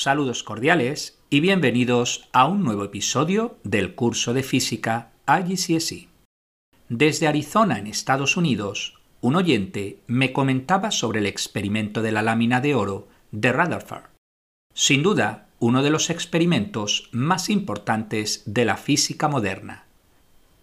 Saludos cordiales y bienvenidos a un nuevo episodio del curso de física IGCSE. Desde Arizona, en Estados Unidos, un oyente me comentaba sobre el experimento de la lámina de oro de Rutherford. Sin duda, uno de los experimentos más importantes de la física moderna.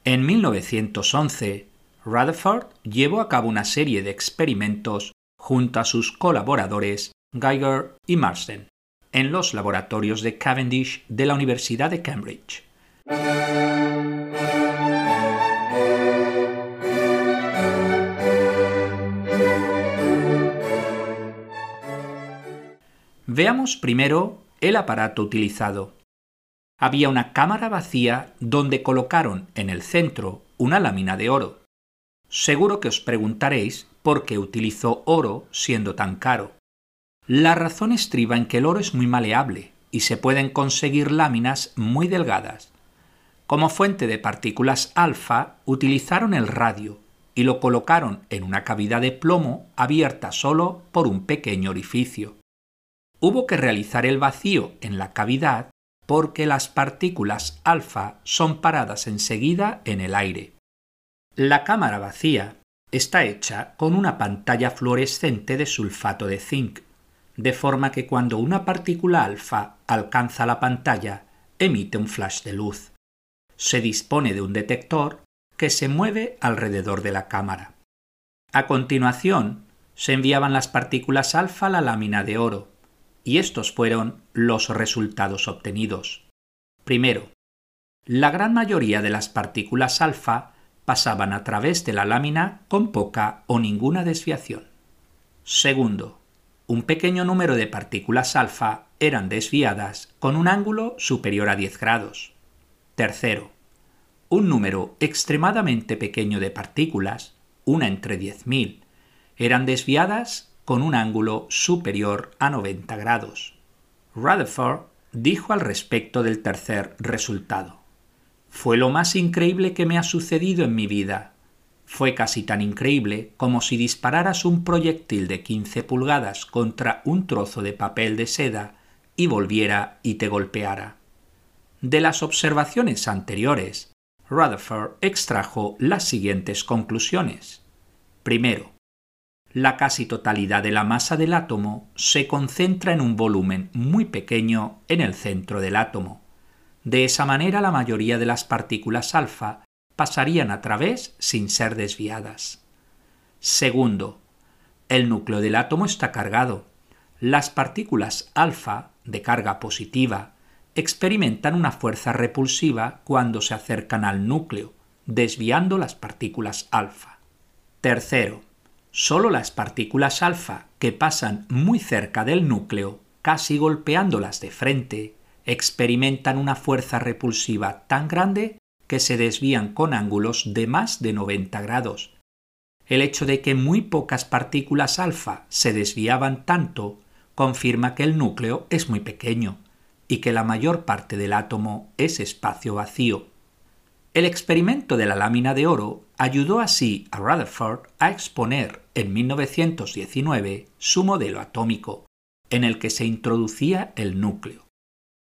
En 1911, Rutherford llevó a cabo una serie de experimentos junto a sus colaboradores Geiger y Marsden en los laboratorios de Cavendish de la Universidad de Cambridge. Veamos primero el aparato utilizado. Había una cámara vacía donde colocaron en el centro una lámina de oro. Seguro que os preguntaréis por qué utilizó oro siendo tan caro. La razón estriba en que el oro es muy maleable y se pueden conseguir láminas muy delgadas. Como fuente de partículas alfa utilizaron el radio y lo colocaron en una cavidad de plomo abierta solo por un pequeño orificio. Hubo que realizar el vacío en la cavidad porque las partículas alfa son paradas enseguida en el aire. La cámara vacía está hecha con una pantalla fluorescente de sulfato de zinc de forma que cuando una partícula alfa alcanza la pantalla, emite un flash de luz. Se dispone de un detector que se mueve alrededor de la cámara. A continuación, se enviaban las partículas alfa a la lámina de oro, y estos fueron los resultados obtenidos. Primero, la gran mayoría de las partículas alfa pasaban a través de la lámina con poca o ninguna desviación. Segundo, un pequeño número de partículas alfa eran desviadas con un ángulo superior a 10 grados. Tercero, un número extremadamente pequeño de partículas, una entre 10.000, eran desviadas con un ángulo superior a 90 grados. Rutherford dijo al respecto del tercer resultado. Fue lo más increíble que me ha sucedido en mi vida. Fue casi tan increíble como si dispararas un proyectil de 15 pulgadas contra un trozo de papel de seda y volviera y te golpeara. De las observaciones anteriores, Rutherford extrajo las siguientes conclusiones. Primero, la casi totalidad de la masa del átomo se concentra en un volumen muy pequeño en el centro del átomo. De esa manera la mayoría de las partículas alfa pasarían a través sin ser desviadas. Segundo, el núcleo del átomo está cargado. Las partículas alfa, de carga positiva, experimentan una fuerza repulsiva cuando se acercan al núcleo, desviando las partículas alfa. Tercero, solo las partículas alfa que pasan muy cerca del núcleo, casi golpeándolas de frente, experimentan una fuerza repulsiva tan grande que se desvían con ángulos de más de 90 grados. El hecho de que muy pocas partículas alfa se desviaban tanto confirma que el núcleo es muy pequeño y que la mayor parte del átomo es espacio vacío. El experimento de la lámina de oro ayudó así a Rutherford a exponer en 1919 su modelo atómico, en el que se introducía el núcleo.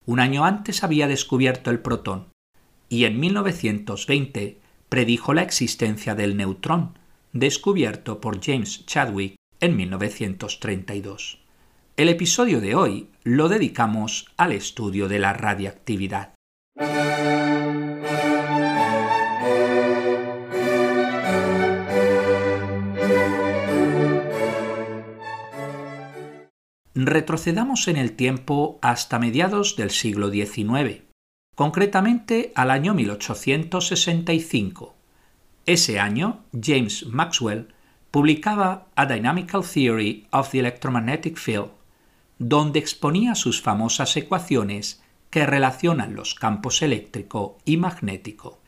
Un año antes había descubierto el protón, y en 1920 predijo la existencia del neutrón, descubierto por James Chadwick en 1932. El episodio de hoy lo dedicamos al estudio de la radiactividad. Retrocedamos en el tiempo hasta mediados del siglo XIX concretamente al año 1865. Ese año, James Maxwell publicaba A Dynamical Theory of the Electromagnetic Field, donde exponía sus famosas ecuaciones que relacionan los campos eléctrico y magnético.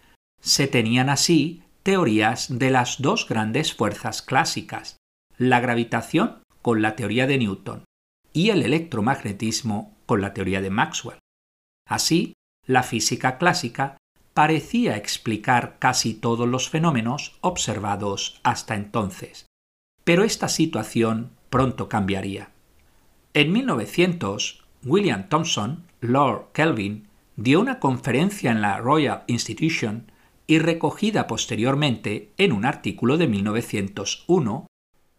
Se tenían así teorías de las dos grandes fuerzas clásicas, la gravitación con la teoría de Newton y el electromagnetismo con la teoría de Maxwell. Así, la física clásica parecía explicar casi todos los fenómenos observados hasta entonces. Pero esta situación pronto cambiaría. En 1900, William Thomson, Lord Kelvin, dio una conferencia en la Royal Institution y recogida posteriormente en un artículo de 1901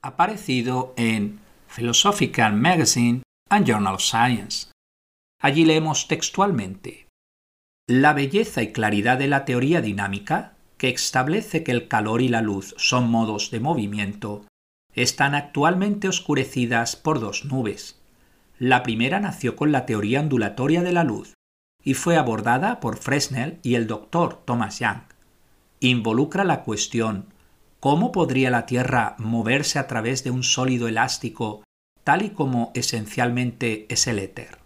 aparecido en Philosophical Magazine and Journal of Science. Allí leemos textualmente La belleza y claridad de la teoría dinámica, que establece que el calor y la luz son modos de movimiento, están actualmente oscurecidas por dos nubes. La primera nació con la teoría ondulatoria de la luz y fue abordada por Fresnel y el doctor Thomas Young. Involucra la cuestión ¿cómo podría la Tierra moverse a través de un sólido elástico tal y como esencialmente es el éter?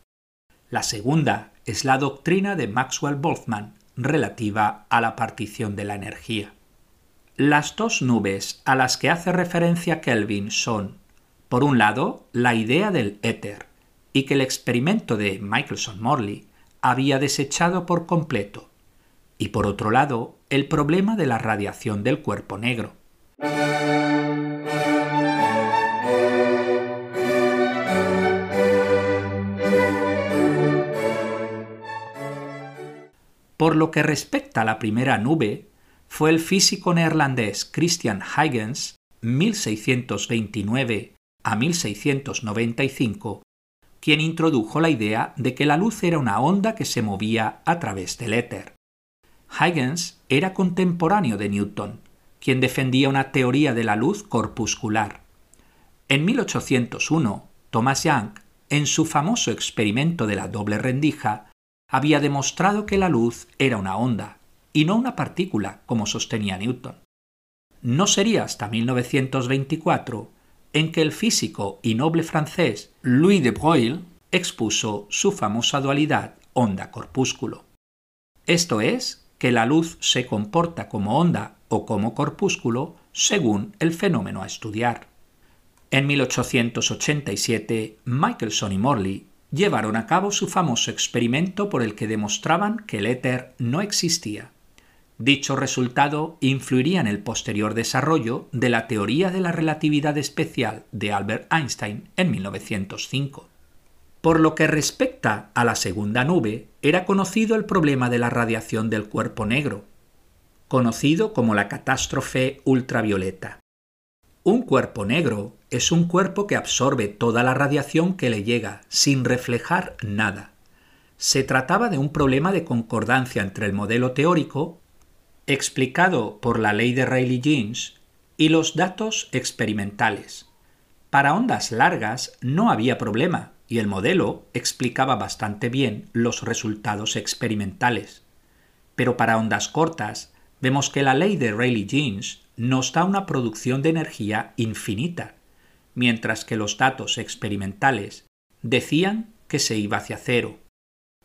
La segunda es la doctrina de Maxwell-Boltzmann relativa a la partición de la energía. Las dos nubes a las que hace referencia Kelvin son, por un lado, la idea del éter, y que el experimento de Michelson-Morley había desechado por completo, y por otro lado, el problema de la radiación del cuerpo negro. Por lo que respecta a la primera nube, fue el físico neerlandés Christian Huygens, 1629 a 1695, quien introdujo la idea de que la luz era una onda que se movía a través del éter. Huygens era contemporáneo de Newton, quien defendía una teoría de la luz corpuscular. En 1801, Thomas Young, en su famoso experimento de la doble rendija, había demostrado que la luz era una onda y no una partícula, como sostenía Newton. No sería hasta 1924 en que el físico y noble francés Louis de Broglie expuso su famosa dualidad onda-corpúsculo. Esto es, que la luz se comporta como onda o como corpúsculo según el fenómeno a estudiar. En 1887, Michelson y Morley llevaron a cabo su famoso experimento por el que demostraban que el éter no existía. Dicho resultado influiría en el posterior desarrollo de la teoría de la relatividad especial de Albert Einstein en 1905. Por lo que respecta a la segunda nube, era conocido el problema de la radiación del cuerpo negro, conocido como la catástrofe ultravioleta. Un cuerpo negro es un cuerpo que absorbe toda la radiación que le llega sin reflejar nada. Se trataba de un problema de concordancia entre el modelo teórico explicado por la ley de Rayleigh-Jeans y los datos experimentales. Para ondas largas no había problema y el modelo explicaba bastante bien los resultados experimentales. Pero para ondas cortas vemos que la ley de Rayleigh-Jeans nos da una producción de energía infinita, mientras que los datos experimentales decían que se iba hacia cero.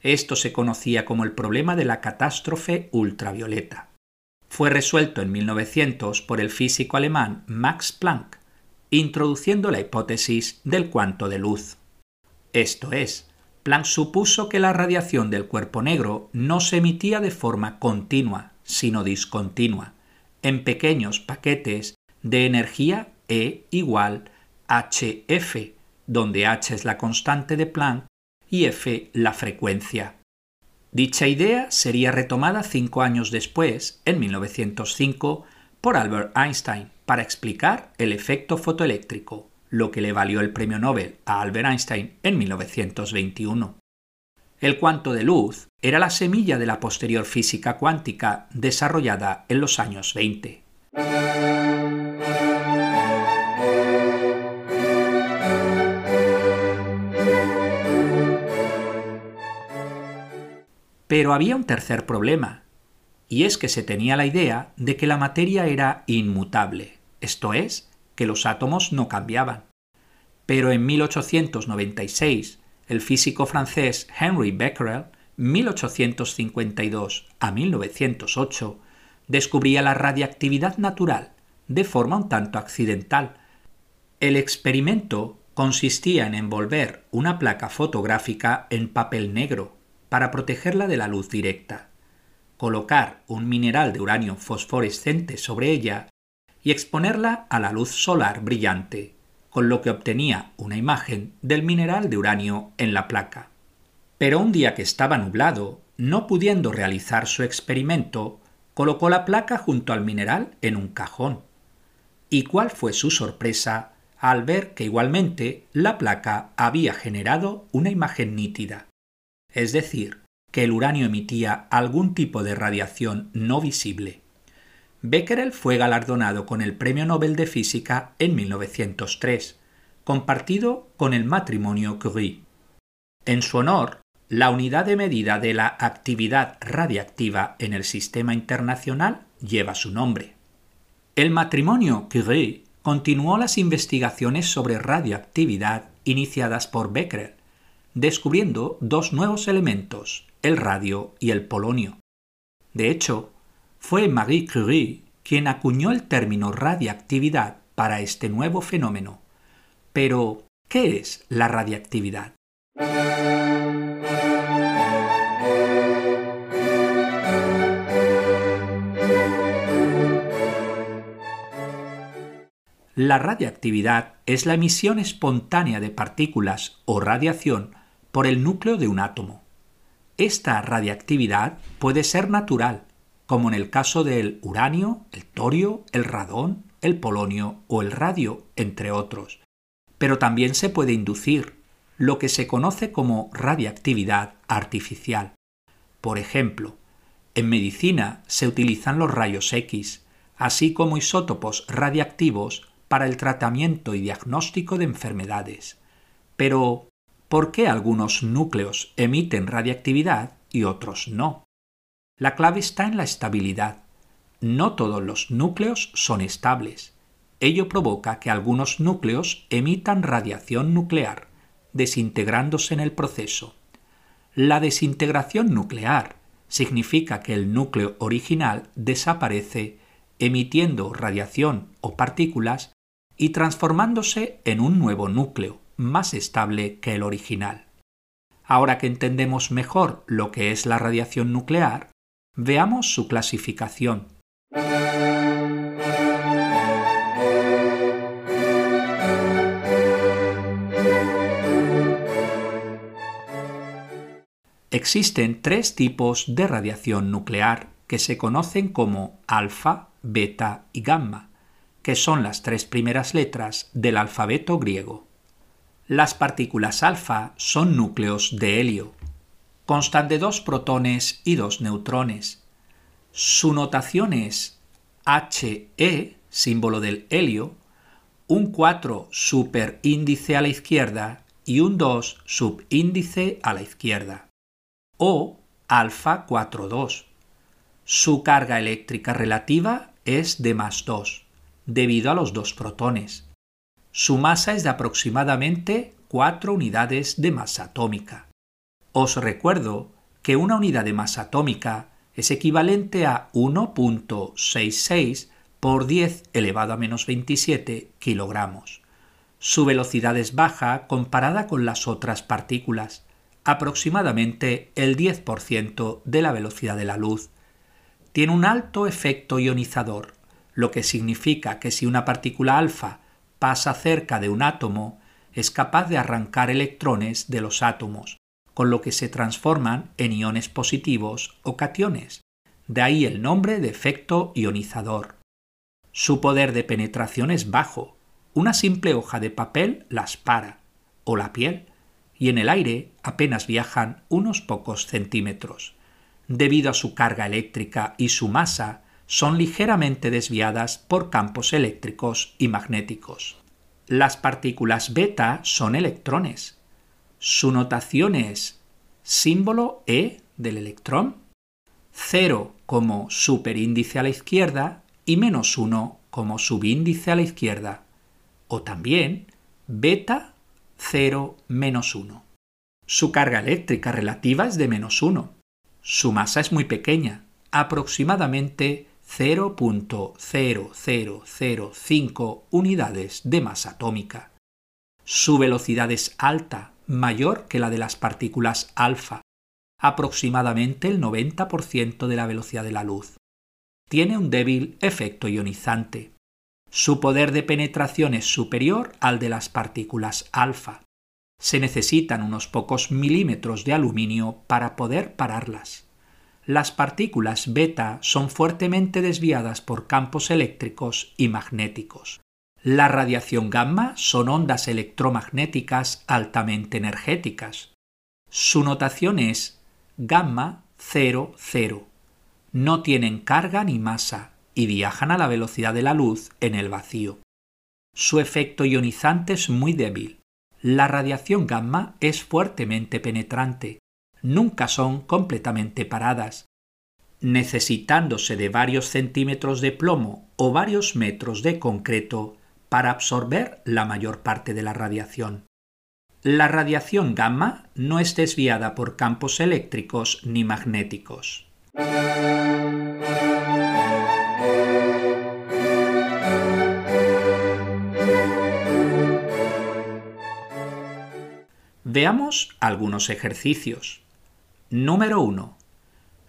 Esto se conocía como el problema de la catástrofe ultravioleta fue resuelto en 1900 por el físico alemán Max Planck, introduciendo la hipótesis del cuanto de luz. Esto es, Planck supuso que la radiación del cuerpo negro no se emitía de forma continua, sino discontinua, en pequeños paquetes de energía E igual hf, donde h es la constante de Planck y f la frecuencia. Dicha idea sería retomada cinco años después, en 1905, por Albert Einstein para explicar el efecto fotoeléctrico, lo que le valió el premio Nobel a Albert Einstein en 1921. El cuanto de luz era la semilla de la posterior física cuántica desarrollada en los años 20. Pero había un tercer problema, y es que se tenía la idea de que la materia era inmutable, esto es, que los átomos no cambiaban. Pero en 1896, el físico francés Henry Becquerel, 1852 a 1908, descubría la radiactividad natural de forma un tanto accidental. El experimento consistía en envolver una placa fotográfica en papel negro para protegerla de la luz directa, colocar un mineral de uranio fosforescente sobre ella y exponerla a la luz solar brillante, con lo que obtenía una imagen del mineral de uranio en la placa. Pero un día que estaba nublado, no pudiendo realizar su experimento, colocó la placa junto al mineral en un cajón. ¿Y cuál fue su sorpresa al ver que igualmente la placa había generado una imagen nítida? Es decir, que el uranio emitía algún tipo de radiación no visible. Becquerel fue galardonado con el Premio Nobel de Física en 1903, compartido con el matrimonio Curie. En su honor, la unidad de medida de la actividad radiactiva en el sistema internacional lleva su nombre. El matrimonio Curie continuó las investigaciones sobre radioactividad iniciadas por Becquerel, descubriendo dos nuevos elementos, el radio y el polonio. De hecho, fue Marie Curie quien acuñó el término radiactividad para este nuevo fenómeno. Pero, ¿qué es la radiactividad? La radiactividad es la emisión espontánea de partículas o radiación por el núcleo de un átomo. Esta radiactividad puede ser natural, como en el caso del uranio, el torio, el radón, el polonio o el radio, entre otros. Pero también se puede inducir, lo que se conoce como radiactividad artificial. Por ejemplo, en medicina se utilizan los rayos X, así como isótopos radiactivos para el tratamiento y diagnóstico de enfermedades. Pero, por qué algunos núcleos emiten radiactividad y otros no. La clave está en la estabilidad. No todos los núcleos son estables. Ello provoca que algunos núcleos emitan radiación nuclear, desintegrándose en el proceso. La desintegración nuclear significa que el núcleo original desaparece emitiendo radiación o partículas y transformándose en un nuevo núcleo, más estable que el original. Ahora que entendemos mejor lo que es la radiación nuclear, veamos su clasificación. Existen tres tipos de radiación nuclear que se conocen como alfa, beta y gamma, que son las tres primeras letras del alfabeto griego. Las partículas alfa son núcleos de helio. Constan de dos protones y dos neutrones. Su notación es He, símbolo del helio, un 4 superíndice a la izquierda y un 2 subíndice a la izquierda. O alfa 42. Su carga eléctrica relativa es de más 2, debido a los dos protones. Su masa es de aproximadamente 4 unidades de masa atómica. Os recuerdo que una unidad de masa atómica es equivalente a 1.66 por 10 elevado a menos 27 kilogramos. Su velocidad es baja comparada con las otras partículas, aproximadamente el 10% de la velocidad de la luz. Tiene un alto efecto ionizador, lo que significa que si una partícula alfa pasa cerca de un átomo, es capaz de arrancar electrones de los átomos, con lo que se transforman en iones positivos o cationes. De ahí el nombre de efecto ionizador. Su poder de penetración es bajo. Una simple hoja de papel las para, o la piel, y en el aire apenas viajan unos pocos centímetros. Debido a su carga eléctrica y su masa, son ligeramente desviadas por campos eléctricos y magnéticos. Las partículas beta son electrones. Su notación es símbolo E del electrón, 0 como superíndice a la izquierda y menos 1 como subíndice a la izquierda, o también beta 0 menos 1. Su carga eléctrica relativa es de menos 1. Su masa es muy pequeña, aproximadamente 0.0005 unidades de masa atómica. Su velocidad es alta, mayor que la de las partículas alfa, aproximadamente el 90% de la velocidad de la luz. Tiene un débil efecto ionizante. Su poder de penetración es superior al de las partículas alfa. Se necesitan unos pocos milímetros de aluminio para poder pararlas. Las partículas beta son fuertemente desviadas por campos eléctricos y magnéticos. La radiación gamma son ondas electromagnéticas altamente energéticas. Su notación es gamma 00. No tienen carga ni masa y viajan a la velocidad de la luz en el vacío. Su efecto ionizante es muy débil. La radiación gamma es fuertemente penetrante. Nunca son completamente paradas. Necesitándose de varios centímetros de plomo o varios metros de concreto para absorber la mayor parte de la radiación. La radiación gamma no es desviada por campos eléctricos ni magnéticos. Veamos algunos ejercicios. Número 1.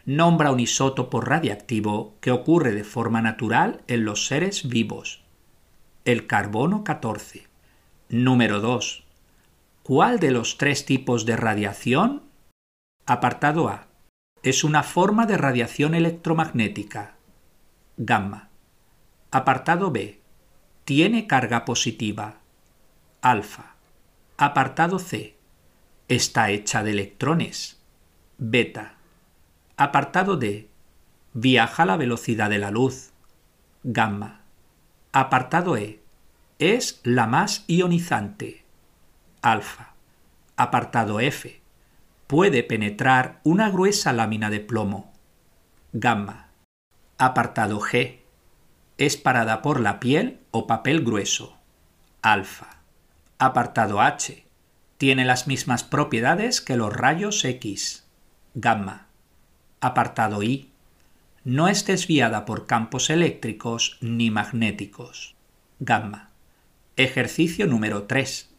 Nombra un isótopo radiactivo que ocurre de forma natural en los seres vivos. El carbono 14. Número 2. ¿Cuál de los tres tipos de radiación? Apartado A. Es una forma de radiación electromagnética. Gamma. Apartado B. Tiene carga positiva. Alfa. Apartado C está hecha de electrones. Beta. Apartado D. Viaja a la velocidad de la luz. Gamma. Apartado E. Es la más ionizante. Alfa. Apartado F. Puede penetrar una gruesa lámina de plomo. Gamma. Apartado G. Es parada por la piel o papel grueso. Alfa. Apartado H tiene las mismas propiedades que los rayos X, gamma. Apartado I. No es desviada por campos eléctricos ni magnéticos. Gamma. Ejercicio número 3.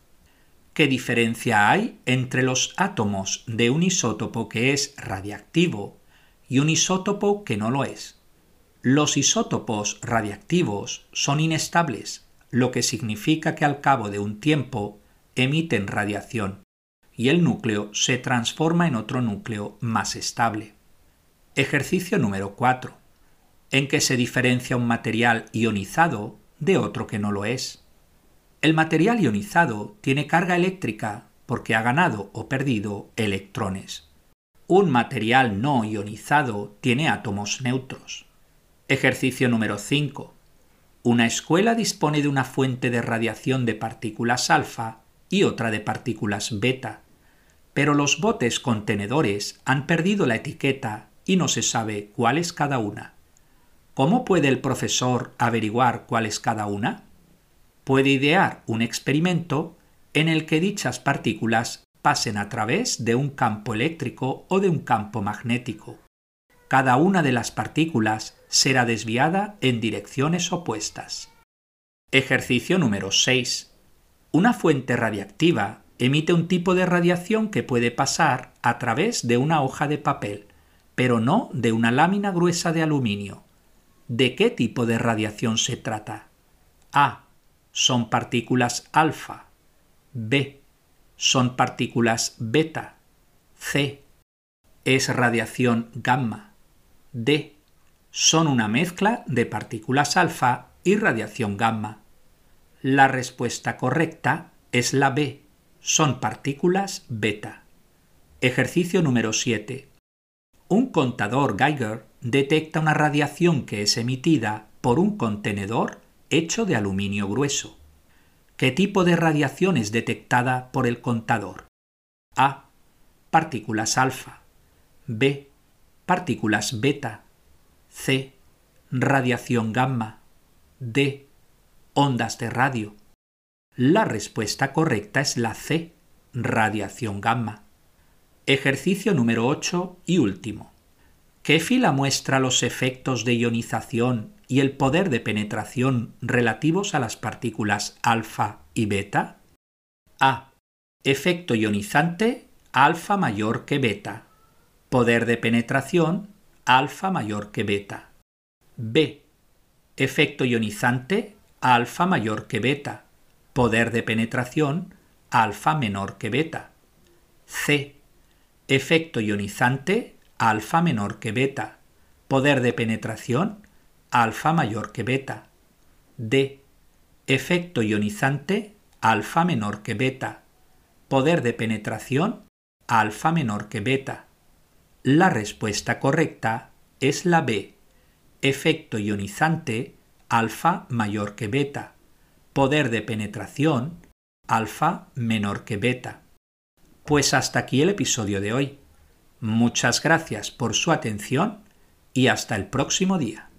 ¿Qué diferencia hay entre los átomos de un isótopo que es radiactivo y un isótopo que no lo es? Los isótopos radiactivos son inestables, lo que significa que al cabo de un tiempo emiten radiación y el núcleo se transforma en otro núcleo más estable. Ejercicio número 4. En que se diferencia un material ionizado de otro que no lo es. El material ionizado tiene carga eléctrica porque ha ganado o perdido electrones. Un material no ionizado tiene átomos neutros. Ejercicio número 5. Una escuela dispone de una fuente de radiación de partículas alfa y otra de partículas beta. Pero los botes contenedores han perdido la etiqueta y no se sabe cuál es cada una. ¿Cómo puede el profesor averiguar cuál es cada una? Puede idear un experimento en el que dichas partículas pasen a través de un campo eléctrico o de un campo magnético. Cada una de las partículas será desviada en direcciones opuestas. Ejercicio número 6. Una fuente radiactiva emite un tipo de radiación que puede pasar a través de una hoja de papel, pero no de una lámina gruesa de aluminio. ¿De qué tipo de radiación se trata? A. Son partículas alfa. B. Son partículas beta. C. Es radiación gamma. D. Son una mezcla de partículas alfa y radiación gamma. La respuesta correcta es la B. Son partículas beta. Ejercicio número 7. Un contador Geiger detecta una radiación que es emitida por un contenedor hecho de aluminio grueso. ¿Qué tipo de radiación es detectada por el contador? A. Partículas alfa. B. Partículas beta. C. Radiación gamma. D ondas de radio. La respuesta correcta es la C, radiación gamma. Ejercicio número 8 y último. ¿Qué fila muestra los efectos de ionización y el poder de penetración relativos a las partículas alfa y beta? A. Efecto ionizante alfa mayor que beta. Poder de penetración alfa mayor que beta. B. Efecto ionizante alfa mayor que beta, poder de penetración alfa menor que beta. C. Efecto ionizante alfa menor que beta. Poder de penetración alfa mayor que beta. D. Efecto ionizante alfa menor que beta. Poder de penetración alfa menor que beta. La respuesta correcta es la B. Efecto ionizante alfa mayor que beta. Poder de penetración alfa menor que beta. Pues hasta aquí el episodio de hoy. Muchas gracias por su atención y hasta el próximo día.